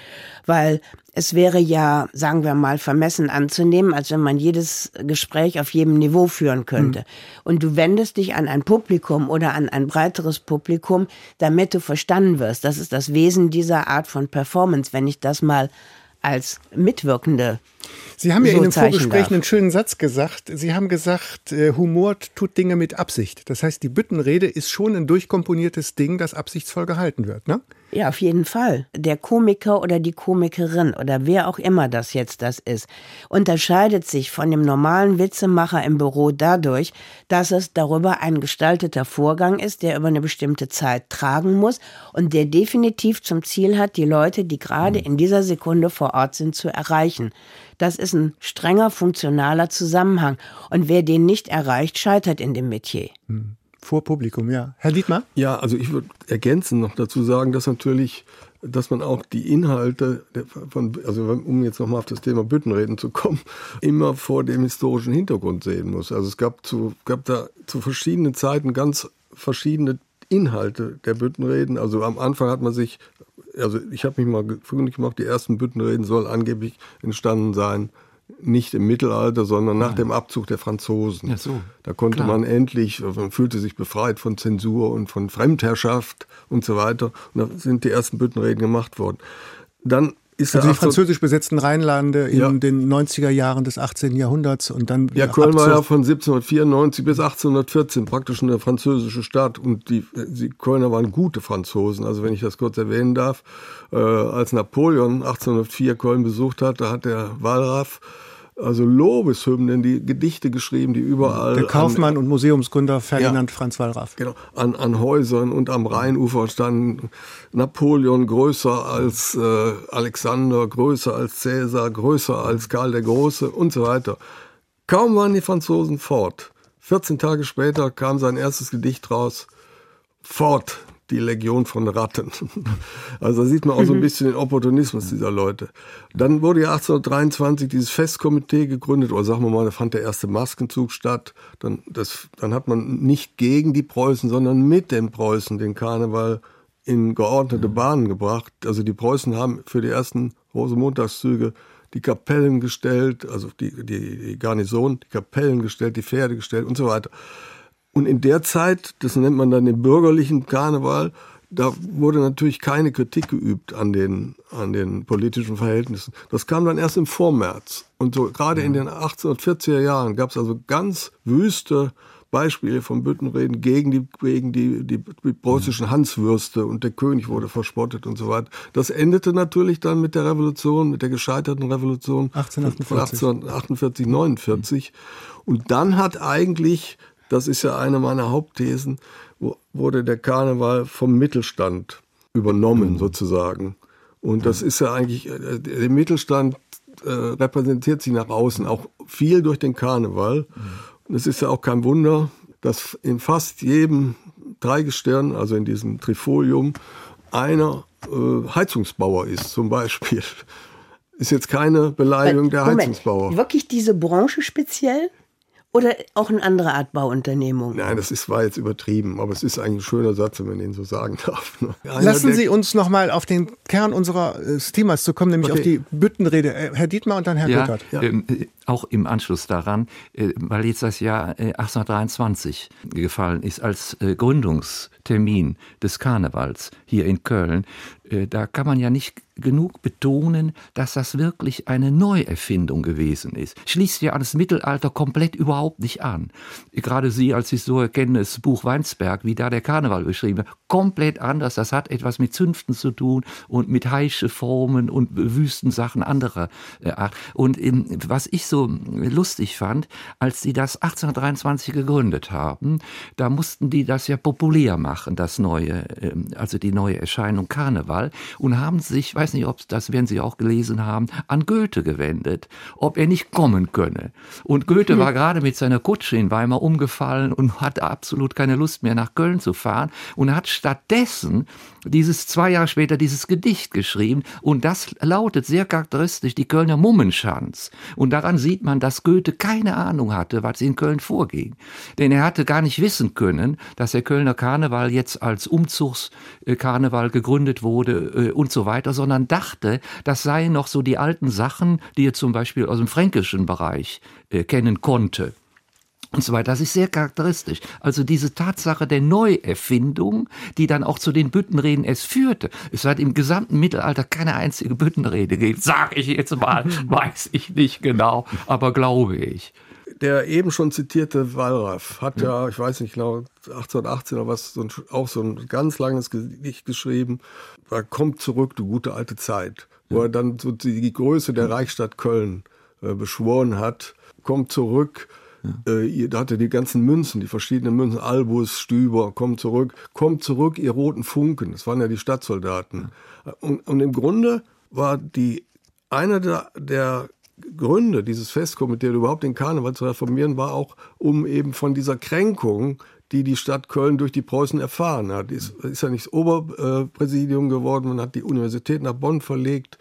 Weil es wäre ja, sagen wir mal, vermessen anzunehmen, als wenn man jedes Gespräch auf jedem Niveau führen könnte. Mhm. Und du wendest dich an ein Publikum oder an ein breiteres Publikum, damit du verstanden wirst. Das ist das Wesen dieser Art von Performance, wenn ich das mal als Mitwirkende Sie haben ja so in dem Vorgespräch darf. einen schönen Satz gesagt. Sie haben gesagt, äh, Humor tut Dinge mit Absicht. Das heißt, die Büttenrede ist schon ein durchkomponiertes Ding, das absichtsvoll gehalten wird, ne? Ja, auf jeden Fall. Der Komiker oder die Komikerin oder wer auch immer das jetzt das ist, unterscheidet sich von dem normalen Witzemacher im Büro dadurch, dass es darüber ein gestalteter Vorgang ist, der über eine bestimmte Zeit tragen muss und der definitiv zum Ziel hat, die Leute, die gerade in dieser Sekunde vor Ort sind, zu erreichen. Das ist ein strenger, funktionaler Zusammenhang. Und wer den nicht erreicht, scheitert in dem Metier. Vor Publikum, ja. Herr Dietmar? Ja, also ich würde ergänzend noch dazu sagen, dass natürlich, dass man auch die Inhalte von, also um jetzt nochmal auf das Thema Büttenreden zu kommen, immer vor dem historischen Hintergrund sehen muss. Also es gab zu, gab da zu verschiedenen Zeiten ganz verschiedene Inhalte der Büttenreden. Also am Anfang hat man sich, also ich habe mich mal gefüglich gemacht, die ersten Büttenreden sollen angeblich entstanden sein, nicht im Mittelalter, sondern nach dem Abzug der Franzosen. Ja, so. Da konnte Klar. man endlich, also man fühlte sich befreit von Zensur und von Fremdherrschaft und so weiter. Und da sind die ersten Büttenreden gemacht worden. Dann ist Also die 18 französisch besetzten Rheinlande in Ja. den 90er Jahren des 18. Jahrhunderts und dann Ja, Köln war ja von 1794 bis 1814 praktisch eine französische Stadt und die, die Kölner waren gute Franzosen. Also wenn ich das kurz erwähnen darf, äh, als Napoleon 1804 Köln besucht hat, da hat der Wallraff also Lobeshymnen, die Gedichte geschrieben, die überall Der an- Kaufmann und Museumsgründer Ferdinand Franz Wallraff. Genau, an, an Häusern und am Rheinufer standen Napoleon größer als äh, Alexander, größer als Cäsar, größer als Karl der Große und so weiter. Kaum waren die Franzosen fort. 14 Tage später kam sein erstes Gedicht raus. Fort, die Legion von Ratten. Also da sieht man auch so ein bisschen den Opportunismus dieser Leute. Dann wurde ja 1823 dieses Festkomitee gegründet, oder sagen wir mal, da fand der erste Maskenzug statt. Dann, das, dann hat man nicht gegen die Preußen, sondern mit den Preußen den Karneval in geordnete Bahnen gebracht. Also die Preußen haben für die ersten Rosenmontagszüge die Kapellen gestellt, also die, die, die Garnison, die Kapellen gestellt, die Pferde gestellt und so weiter. Und in der Zeit, das nennt man dann den bürgerlichen Karneval, da wurde natürlich keine Kritik geübt an den, an den politischen Verhältnissen. Das kam dann erst im Vormärz. Und so gerade in den 1840er Jahren gab es also ganz wüste Beispiele von Büttenreden gegen die, gegen die, die, die preußischen Hanswürste und der König wurde verspottet und so weiter. Das endete natürlich dann mit der Revolution, mit der gescheiterten Revolution 1848. von 1848, 49. Und dann hat eigentlich, das ist ja eine meiner Hauptthesen, wurde der Karneval vom Mittelstand übernommen sozusagen. Und das ist ja eigentlich, äh, der Mittelstand äh, repräsentiert sich nach außen auch viel durch den Karneval. Und es ist ja auch kein Wunder, dass in fast jedem Dreigestirn, also in diesem Trifolium, einer äh, Heizungsbauer ist zum Beispiel. Ist jetzt keine Beleidigung der Moment, Heizungsbauer. wirklich diese Branche speziell? Oder auch eine andere Art Bauunternehmung? Nein, das ist, war jetzt übertrieben, aber es ist eigentlich ein schöner Satz, wenn man den so sagen darf. ne? Einer Lassen Sie uns noch mal auf den Kern unseres Themas zu kommen, nämlich Okay. auf die Büttenrede. Äh, Herr Dietmar und dann Herr Ja, Göttert. ähm, äh, auch im Anschluss daran, äh, weil jetzt das Jahr äh, 1823 gefallen ist als äh, Gründungstermin des Karnevals hier in Köln, äh, da kann man ja nicht genug betonen, dass das wirklich eine Neuerfindung gewesen ist. Schließt ja an das Mittelalter komplett überhaupt nicht an. Gerade Sie als Historiker kennen das Buch Weinsberg, wie da der Karneval beschrieben wird. Komplett anders. Das hat etwas mit Zünften zu tun und mit heische Formen und Wüstensachen anderer äh, Art. Und ähm, was ich so lustig fand, als sie das 1823 gegründet haben, da mussten die das ja populär machen, das neue, ähm, also die neue Erscheinung Karneval und haben sich, weiß nicht, ob das werden Sie auch gelesen haben, an Goethe gewendet, ob er nicht kommen könne. Und Goethe war gerade mit seiner Kutsche in Weimar umgefallen und hatte absolut keine Lust mehr nach Köln zu fahren und hat stattdessen dieses zwei Jahre später dieses Gedicht geschrieben. Und das lautet sehr charakteristisch die Kölner Mummenschanz. Und daran sieht man, dass Goethe keine Ahnung hatte, was in Köln vorging, denn er hatte gar nicht wissen können, dass der Kölner Karneval jetzt als Umzugskarneval gegründet wurde äh, und so weiter, sondern dachte, das seien noch so die alten Sachen, die er zum Beispiel aus dem fränkischen Bereich äh, kennen konnte. und so weiter. Das ist sehr charakteristisch. Also diese Tatsache der Neuerfindung, die dann auch zu den Büttenreden es führte. Es hat im gesamten Mittelalter keine einzige Büttenrede gegeben. Sag ich jetzt mal, weiß ich nicht genau, aber glaube ich. Der eben schon zitierte Wallraff hat ja, ja ich weiß nicht genau, 1818 oder was, so ein, auch so ein ganz langes Gedicht geschrieben. Da kommt zurück, du gute alte Zeit, wo er dann so die Größe der Reichsstadt Köln äh, beschworen hat. Kommt zurück, ja. Äh, da hatte die ganzen Münzen, die verschiedenen Münzen, Albus, Stüber, kommt zurück, kommt zurück, ihr roten Funken. Das waren ja die Stadtsoldaten. Und, und, im Grunde war die einer der, der Gründe dieses Festkomitee überhaupt den Karneval zu reformieren, war auch, um eben von dieser Kränkung, die die Stadt Köln durch die Preußen erfahren hat. Ist, ist ja nicht das Oberpräsidium geworden, man hat die Universität nach Bonn verlegt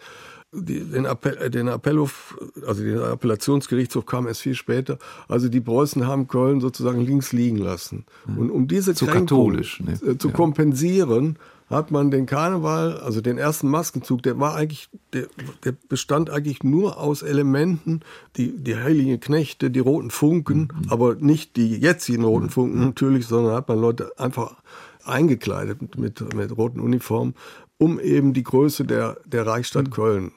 die, den, Appell, äh, den Appellhof, also der Appellationsgerichtshof kam erst viel später. Also die Preußen haben Köln sozusagen links liegen lassen. Mhm. Und um diese zu Kränkung ne? Äh, zu kompensieren, hat man den Karneval, also den ersten Maskenzug, der war eigentlich, der, der bestand eigentlich nur aus Elementen, die, die heiligen Knechte, die roten Funken, mhm. aber nicht die jetzigen roten mhm. Funken natürlich, sondern hat man Leute einfach eingekleidet mit, mit roten Uniformen um eben die Größe der, der Reichsstadt mhm. Köln.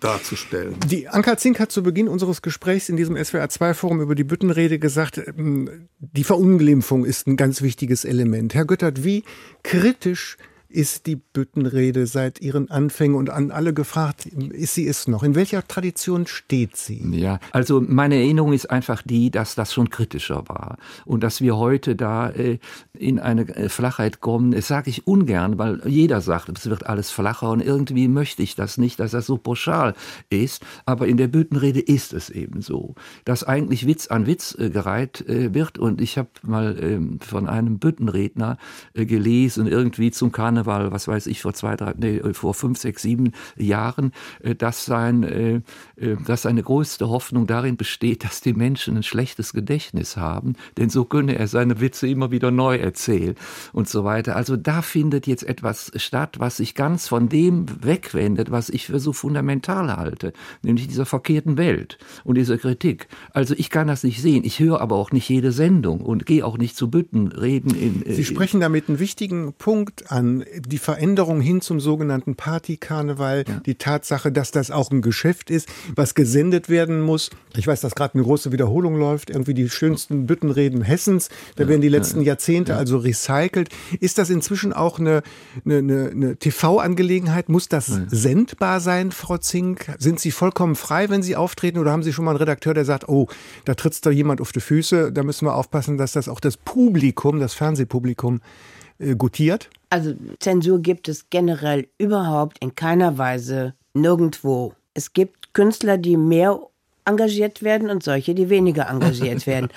Darzustellen. Die Anka Zink hat zu Beginn unseres Gesprächs in diesem SWR2-Forum über die Büttenrede gesagt, ähm, die Verunglimpfung ist ein ganz wichtiges Element. Herr Göttert, wie kritisch ist die Büttenrede seit ihren Anfängen und an alle gefragt, ist sie es noch? In welcher Tradition steht sie? Ja, also meine Erinnerung ist einfach die, dass das schon kritischer war und dass wir heute da äh, in eine äh, Flachheit kommen. Das sage ich ungern, weil jeder sagt, es wird alles flacher und irgendwie möchte ich das nicht, dass das so pauschal ist. Aber in der Büttenrede ist es eben so, dass eigentlich Witz an Witz äh, gereiht wird. Und ich habe mal ähm, von einem Büttenredner gelesen, irgendwie zum Karneval Karneval, was weiß ich, vor zwei, drei, nee, vor fünf, sechs, sieben Jahren, äh, dass sein, äh, äh, dass seine größte Hoffnung darin besteht, dass die Menschen ein schlechtes Gedächtnis haben, denn so könne er seine Witze immer wieder neu erzählen und so weiter. Also da findet jetzt etwas statt, was sich ganz von dem wegwendet, was ich für so fundamental halte, nämlich dieser verkehrten Welt und dieser Kritik. Also ich kann das nicht sehen. Ich höre aber auch nicht jede Sendung und gehe auch nicht zu Bütten reden. In, Sie sprechen damit einen wichtigen Punkt an die Veränderung hin zum sogenannten Partykarneval, ja. die Tatsache, dass das auch ein Geschäft ist, was gesendet werden muss. Ich weiß, dass gerade eine große Wiederholung läuft, irgendwie die schönsten Büttenreden Hessens. Da ja, werden die letzten ja, Jahrzehnte also recycelt. Ist das inzwischen auch eine, eine, eine, eine TV-Angelegenheit? Muss das sendbar sein, Frau Zink? Sind Sie vollkommen frei, wenn Sie auftreten? Oder haben Sie schon mal einen Redakteur, der sagt, oh, da tritt da jemand auf die Füße, da müssen wir aufpassen, dass das auch das Publikum, das Fernsehpublikum, äh, gutiert? Also Zensur gibt es generell überhaupt in keiner Weise nirgendwo. Es gibt Künstler, die mehr engagiert werden und solche, die weniger engagiert werden.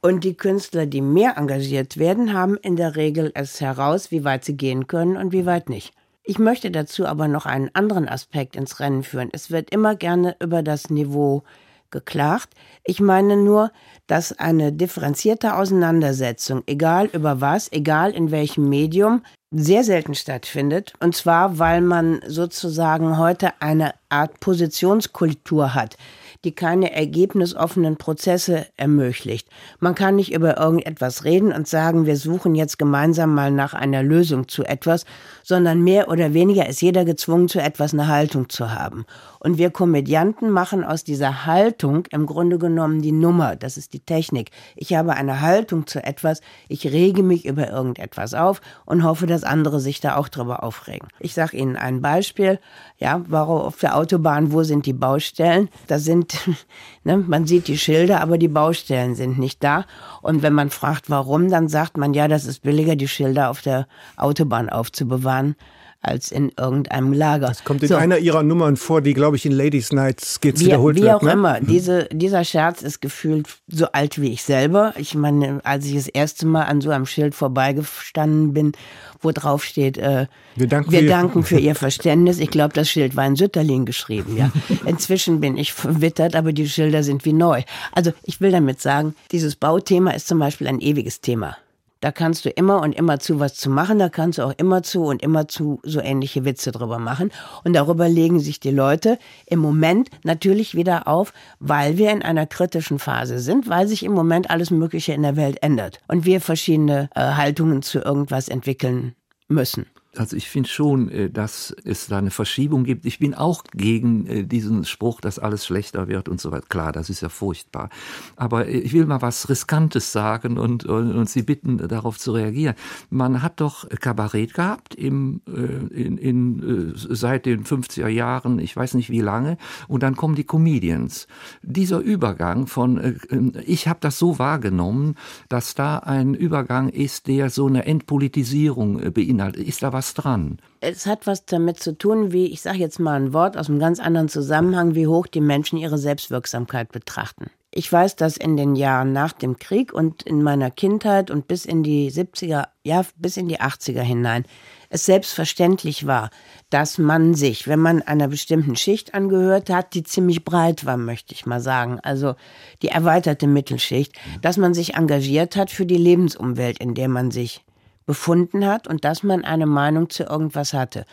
Und die Künstler, die mehr engagiert werden, haben in der Regel es heraus, wie weit sie gehen können und wie weit nicht. Ich möchte dazu aber noch einen anderen Aspekt ins Rennen führen. Es wird immer gerne über das Niveau geklagt. Ich meine nur, dass eine differenzierte Auseinandersetzung, egal über was, egal in welchem Medium, sehr selten stattfindet. Und zwar, weil man sozusagen heute eine Art Positionskultur hat die keine ergebnisoffenen Prozesse ermöglicht. Man kann nicht über irgendetwas reden und sagen, wir suchen jetzt gemeinsam mal nach einer Lösung zu etwas, sondern mehr oder weniger ist jeder gezwungen, zu etwas eine Haltung zu haben. Und wir Komödianten machen aus dieser Haltung im Grunde genommen die Nummer. Das ist die Technik. Ich habe eine Haltung zu etwas, ich rege mich über irgendetwas auf und hoffe, dass andere sich da auch drüber aufregen. Ich sage Ihnen ein Beispiel. Ja, warum auf der Autobahn, wo sind die Baustellen? Da sind, ne, man sieht die Schilder, aber die Baustellen sind nicht da. Und wenn man fragt, warum, dann sagt man, ja, das ist billiger, die Schilder auf der Autobahn aufzubewahren als in irgendeinem Lager. Das kommt in so. einer ihrer Nummern vor, die, glaube ich, in Ladies Night Skits wie, wiederholt wie wird. Wie auch ne? immer. Mhm. Diese, dieser Scherz ist gefühlt so alt wie ich selber. Ich meine, als ich das erste Mal an so einem Schild vorbeigestanden bin, wo drauf steht, äh, wir, danken, wir für danken für Ihr Verständnis. Ich glaube, das Schild war in Sütterlin geschrieben, ja. Inzwischen bin ich verwittert, aber die Schilder sind wie neu. Also ich will damit sagen, dieses Bauthema ist zum Beispiel ein ewiges Thema. Da kannst du immer und immer zu was zu machen, da kannst du auch immer zu und immer zu so ähnliche Witze drüber machen. Und darüber legen sich die Leute im Moment natürlich wieder auf, weil wir in einer kritischen Phase sind, weil sich im Moment alles Mögliche in der Welt ändert und wir verschiedene äh, Haltungen zu irgendwas entwickeln müssen. Also ich finde schon, äh, dass es da eine Verschiebung gibt. Ich bin auch gegen äh, diesen Spruch, dass alles schlechter wird und so weiter. Klar, das ist ja furchtbar. Aber äh, ich will mal was Riskantes sagen und, und, und Sie bitten, darauf zu reagieren. Man hat doch Kabarett gehabt im, in, in, seit den 50er Jahren, ich weiß nicht wie lange, und dann kommen die Comedians. Dieser Übergang von, ich habe das so wahrgenommen, dass da ein Übergang ist, der so eine Entpolitisierung beinhaltet. Ist da was was dran. Es hat was damit zu tun, wie, ich sage jetzt mal ein Wort aus einem ganz anderen Zusammenhang, wie hoch die Menschen ihre Selbstwirksamkeit betrachten. Ich weiß, dass in den Jahren nach dem Krieg und in meiner Kindheit und bis in die 70er, ja, bis in die 80er hinein, es selbstverständlich war, dass man sich, wenn man einer bestimmten Schicht angehört hat, die ziemlich breit war, möchte ich mal sagen, also die erweiterte Mittelschicht, dass man sich engagiert hat für die Lebensumwelt, in der man sich befunden hat und dass man eine Meinung zu irgendwas hatte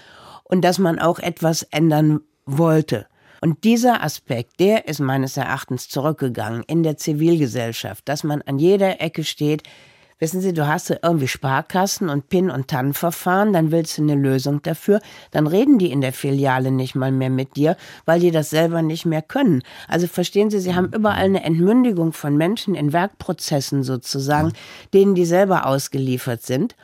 und dass man auch etwas ändern wollte. Und dieser Aspekt, der ist meines Erachtens zurückgegangen in der Zivilgesellschaft, dass man an jeder Ecke steht, Wissen Sie, du hast irgendwie Sparkassen und PIN- und TAN-Verfahren, dann willst du eine Lösung dafür, dann reden die in der Filiale nicht mal mehr mit dir, weil die das selber nicht mehr können. Also verstehen Sie, Sie haben überall eine Entmündigung von Menschen in Werkprozessen sozusagen, denen die selber ausgeliefert sind.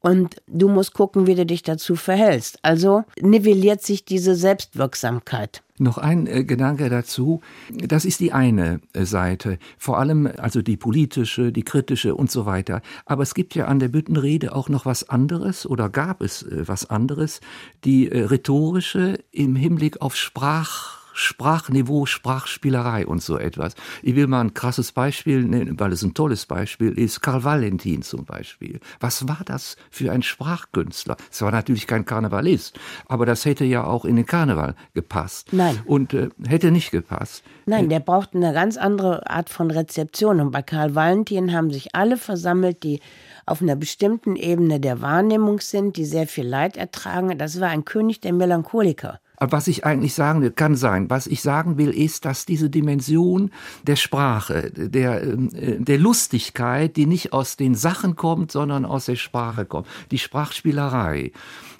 Und du musst gucken, wie du dich dazu verhältst. Also nivelliert sich diese Selbstwirksamkeit. Noch ein äh, Gedanke dazu. Das ist die eine äh, Seite. Vor allem also die politische, die kritische und so weiter. Aber es gibt ja an der Büttenrede auch noch was anderes oder gab es äh, was anderes. Die äh, rhetorische im Hinblick auf Sprach Sprachniveau, Sprachspielerei und so etwas. Ich will mal ein krasses Beispiel nennen, weil es ein tolles Beispiel ist. Karl Valentin zum Beispiel. Was war das für ein Sprachkünstler? Es war natürlich kein Karnevalist, aber das hätte ja auch in den Karneval gepasst. Nein. Und äh, hätte nicht gepasst. Nein, der braucht eine ganz andere Art von Rezeption. Und bei Karl Valentin haben sich alle versammelt, die auf einer bestimmten Ebene der Wahrnehmung sind, die sehr viel Leid ertragen. Das war ein König der Melancholiker. Aber was ich eigentlich sagen will, kann sein. Was ich sagen will, ist, dass diese Dimension der Sprache, der, äh, der Lustigkeit, die nicht aus den Sachen kommt, sondern aus der Sprache kommt, die Sprachspielerei,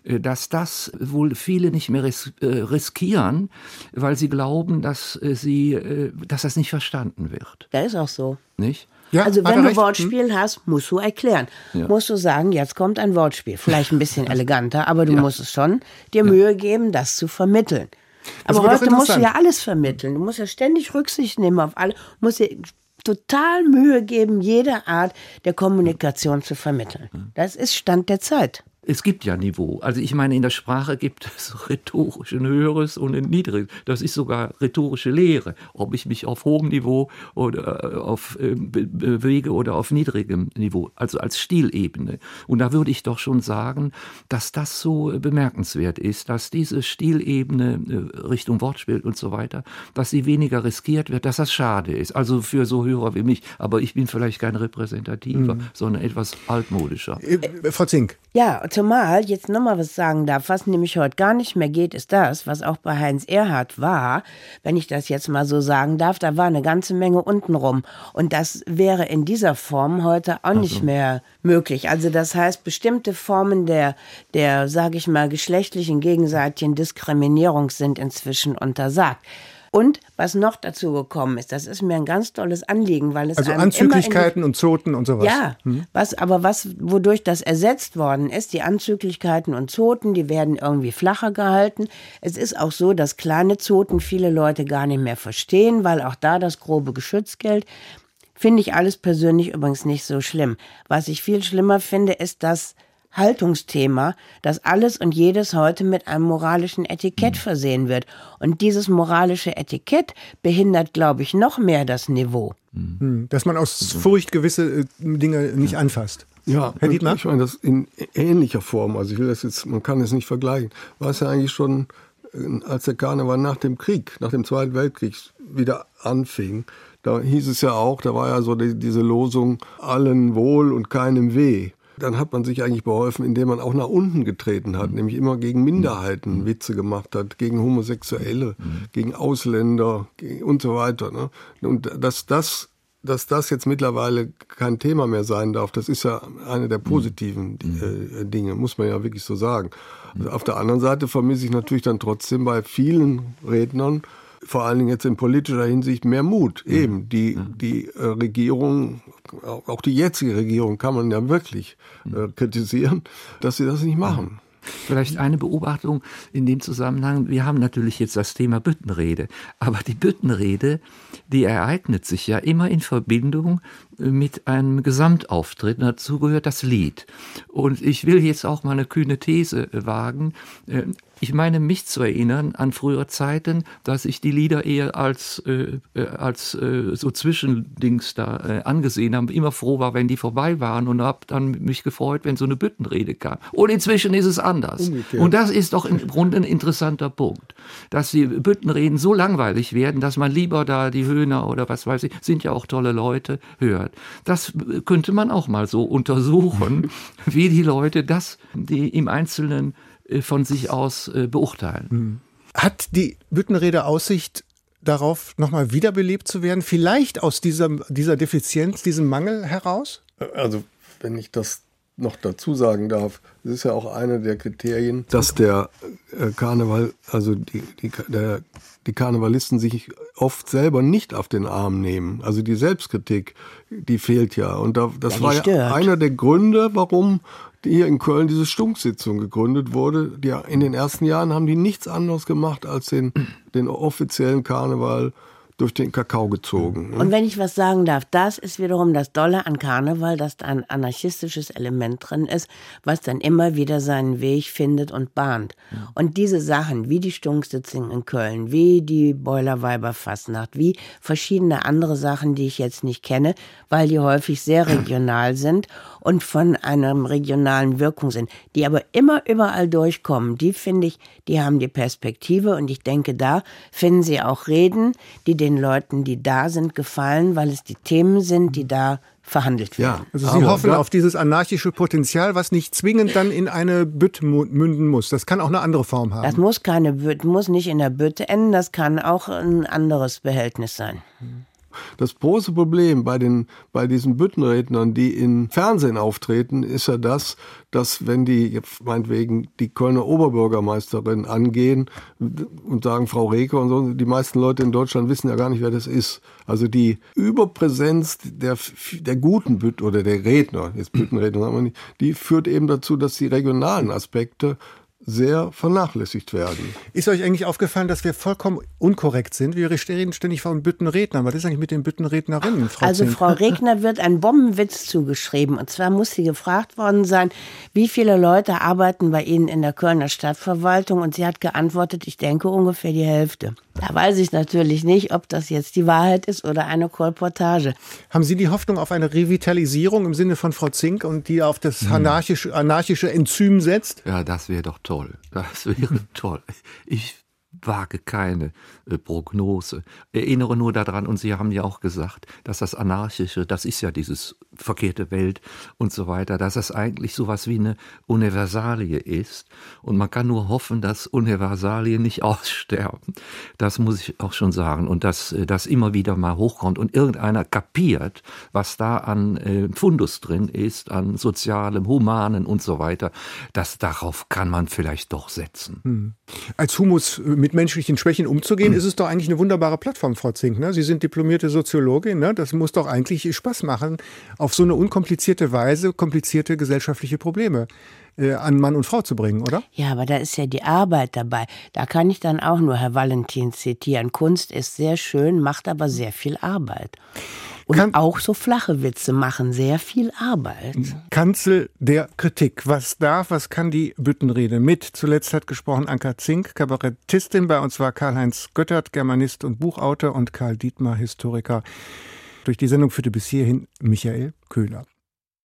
dass das wohl viele nicht mehr ris äh, riskieren, weil sie glauben, dass sie, dass das nicht verstanden wird. Das ist auch so. Nicht? Ja, also wenn du recht. Wortspiel hm? hast, musst du erklären. Ja. Musst du sagen, jetzt kommt ein Wortspiel. Vielleicht ein bisschen eleganter, aber du ja. musst es schon dir Mühe geben, das zu vermitteln. Aber heute musst du ja alles vermitteln. Du musst ja ständig Rücksicht nehmen auf alle. Du musst dir total Mühe geben, jede Art der Kommunikation zu vermitteln. Das ist Stand der Zeit es gibt ja Niveau. Also ich meine, in der Sprache gibt es rhetorisch ein höheres und ein niedriges. Das ist sogar rhetorische Lehre, ob ich mich auf hohem Niveau oder äh, auf äh, bewege oder auf niedrigem Niveau, also als Stilebene. Und da würde ich doch schon sagen, dass das so bemerkenswert ist, dass diese Stilebene äh, Richtung Wortspiel und so weiter, dass sie weniger riskiert wird, dass das schade ist. Also für so Hörer wie mich. Aber ich bin vielleicht kein repräsentativer, mhm. sondern etwas altmodischer. Frau Zink. Ja, zumal jetzt nochmal was sagen darf, was nämlich heute gar nicht mehr geht, ist das, was auch bei Heinz Erhardt war, wenn ich das jetzt mal so sagen darf, da war eine ganze Menge untenrum. Und das wäre in dieser Form heute auch also. nicht mehr möglich. Also das heißt, bestimmte Formen der, der, sage ich mal, geschlechtlichen gegenseitigen Diskriminierung sind inzwischen untersagt. Und was noch dazu gekommen ist, das ist mir ein ganz tolles Anliegen, weil es also Anzüglichkeiten und Zoten und sowas. Ja, hm. was aber was wodurch das ersetzt worden ist, die Anzüglichkeiten und Zoten, die werden irgendwie flacher gehalten. Es ist auch so, dass kleine Zoten viele Leute gar nicht mehr verstehen, weil auch da das grobe Geschütz gilt. Finde ich alles persönlich übrigens nicht so schlimm. Was ich viel schlimmer finde, ist, dass Haltungsthema, dass alles und jedes heute mit einem moralischen Etikett versehen wird. Und dieses moralische Etikett behindert, glaube ich, noch mehr das Niveau. Mhm. Dass man aus Furcht gewisse äh, Dinge nicht anfasst. Ja, Herr Dietmar? ich meine, das in ähnlicher Form, also ich will das jetzt, man kann es nicht vergleichen, war es ja eigentlich schon als der Karneval nach dem Krieg, nach dem Zweiten Weltkrieg wieder anfing, da hieß es ja auch, da war ja so die, diese Losung, allen wohl und keinem weh. Dann hat man sich eigentlich beholfen, indem man auch nach unten getreten hat, mhm. nämlich immer gegen Minderheiten mhm. Witze gemacht hat, gegen Homosexuelle, mhm. gegen Ausländer und so weiter. Ne? Und dass das dass das jetzt mittlerweile kein Thema mehr sein darf, das ist ja eine der positiven äh, Dinge, muss man ja wirklich so sagen. Also auf der anderen Seite vermisse ich natürlich dann trotzdem bei vielen Rednern, vor allen Dingen jetzt in politischer Hinsicht, mehr Mut. Eben, die, die äh, Regierung, auch die jetzige Regierung kann man ja wirklich äh, kritisieren, dass sie das nicht machen. Vielleicht eine Beobachtung in dem Zusammenhang. Wir haben natürlich jetzt das Thema Büttenrede. Aber die Büttenrede, die ereignet sich ja immer in Verbindung mit einem Gesamtauftritt. Und dazu gehört das Lied. Und ich will jetzt auch mal eine kühne These wagen. Äh, ich meine, mich zu erinnern an frühere Zeiten, dass ich die Lieder eher als, äh, äh, als äh, so Zwischendings da äh, angesehen habe, immer froh war, wenn die vorbei waren und habe dann mich gefreut, wenn so eine Büttenrede kam. Und inzwischen ist es anders. Umgekehrt. Und das ist doch im Grunde ein interessanter Punkt, dass die Büttenreden so langweilig werden, dass man lieber da die Höhner oder was weiß ich, sind ja auch tolle Leute, hört. Das könnte man auch mal so untersuchen, wie die Leute das, die im Einzelnen äh, von sich aus äh, beurteilen. Hm. Hat die Büttenrede Aussicht darauf, nochmal wiederbelebt zu werden? Vielleicht aus dieser, dieser Defizienz, diesem Mangel heraus? Also, wenn ich das noch dazu sagen darf, es ist ja auch eine der Kriterien, dass der äh, Karneval, also die, die, der, die Karnevalisten sich oft selber nicht auf den Arm nehmen. Also die Selbstkritik, die fehlt ja. Und da, das ja, war ja einer der Gründe, warum hier in Köln diese Stunksitzung gegründet wurde. Die, in den ersten Jahren haben die nichts anderes gemacht, als den, den offiziellen Karneval durch den Kakao gezogen. Ne? Und wenn ich was sagen darf, das ist wiederum das Dolle an Karneval, dass da ein anarchistisches Element drin ist, was dann immer wieder seinen Weg findet und bahnt. Und diese Sachen, wie die Stunksitzung in Köln, wie die Boilerweiber Fastnacht, wie verschiedene andere Sachen, die ich jetzt nicht kenne, weil die häufig sehr regional sind und von einer regionalen Wirkung sind, die aber immer überall durchkommen, die finde ich, die haben die Perspektive und ich denke, da finden Sie auch Reden, die den Leuten, die da sind, gefallen, weil es die Themen sind, die da verhandelt werden. Ja, also Sie hoffen auf dieses anarchische Potenzial, was nicht zwingend dann in eine Bütt münden muss. Das kann auch eine andere Form haben. Das muss keine Bütt, muss nicht in der Bütte enden, das kann auch ein anderes Behältnis sein. Mhm. Das große Problem bei, den, bei diesen Büttenrednern, die in Fernsehen auftreten, ist ja das, dass wenn die meinetwegen die Kölner Oberbürgermeisterin angehen und sagen Frau Reke und so, die meisten Leute in Deutschland wissen ja gar nicht, wer das ist. Also die Überpräsenz der, der guten Bütt oder der Redner, jetzt Büttenredner sagen wir nicht, die führt eben dazu, dass die regionalen Aspekte sehr vernachlässigt werden. Ist euch eigentlich aufgefallen, dass wir vollkommen unkorrekt sind? Wir reden ständig von Büttenrednern. Was ist eigentlich mit den Büttenrednerinnen, Frau Also Zink? Frau Regner wird ein Bombenwitz zugeschrieben. Und zwar muss sie gefragt worden sein, wie viele Leute arbeiten bei Ihnen in der Kölner Stadtverwaltung? Und sie hat geantwortet, ich denke ungefähr die Hälfte. Da weiß ich natürlich nicht, ob das jetzt die Wahrheit ist oder eine Kolportage. Haben Sie die Hoffnung auf eine Revitalisierung im Sinne von Frau Zink und die auf das hm. anarchische, anarchische Enzym setzt? Ja, das wäre doch toll. Das wäre toll. Ich wage keine äh, Prognose. Erinnere nur daran, und Sie haben ja auch gesagt, dass das Anarchische, das ist ja dieses verkehrte Welt und so weiter, dass das eigentlich sowas wie eine Universalie ist. Und man kann nur hoffen, dass Universalien nicht aussterben. Das muss ich auch schon sagen. Und dass äh, das immer wieder mal hochkommt und irgendeiner kapiert, was da an äh, Fundus drin ist, an sozialem, humanen und so weiter, dass darauf kann man vielleicht doch setzen. Hm. Als Humus mit mit menschlichen Schwächen umzugehen, ist es doch eigentlich eine wunderbare Plattform, Frau Zink. Ne? Sie sind diplomierte Soziologin. Ne? Das muss doch eigentlich Spaß machen, auf so eine unkomplizierte Weise komplizierte gesellschaftliche Probleme äh, an Mann und Frau zu bringen, oder? Ja, aber da ist ja die Arbeit dabei. Da kann ich dann auch nur Herr Valentin zitieren. Kunst ist sehr schön, macht aber sehr viel Arbeit. Und kan auch so flache Witze machen sehr viel Arbeit. Kanzel der Kritik. Was darf, was kann die Büttenrede? Mit zuletzt hat gesprochen Anka Zink, Kabarettistin. Bei uns war Karl-Heinz Göttert, Germanist und Buchautor und Karl Dietmar, Historiker. Durch die Sendung führte bis hierhin Michael Köhler.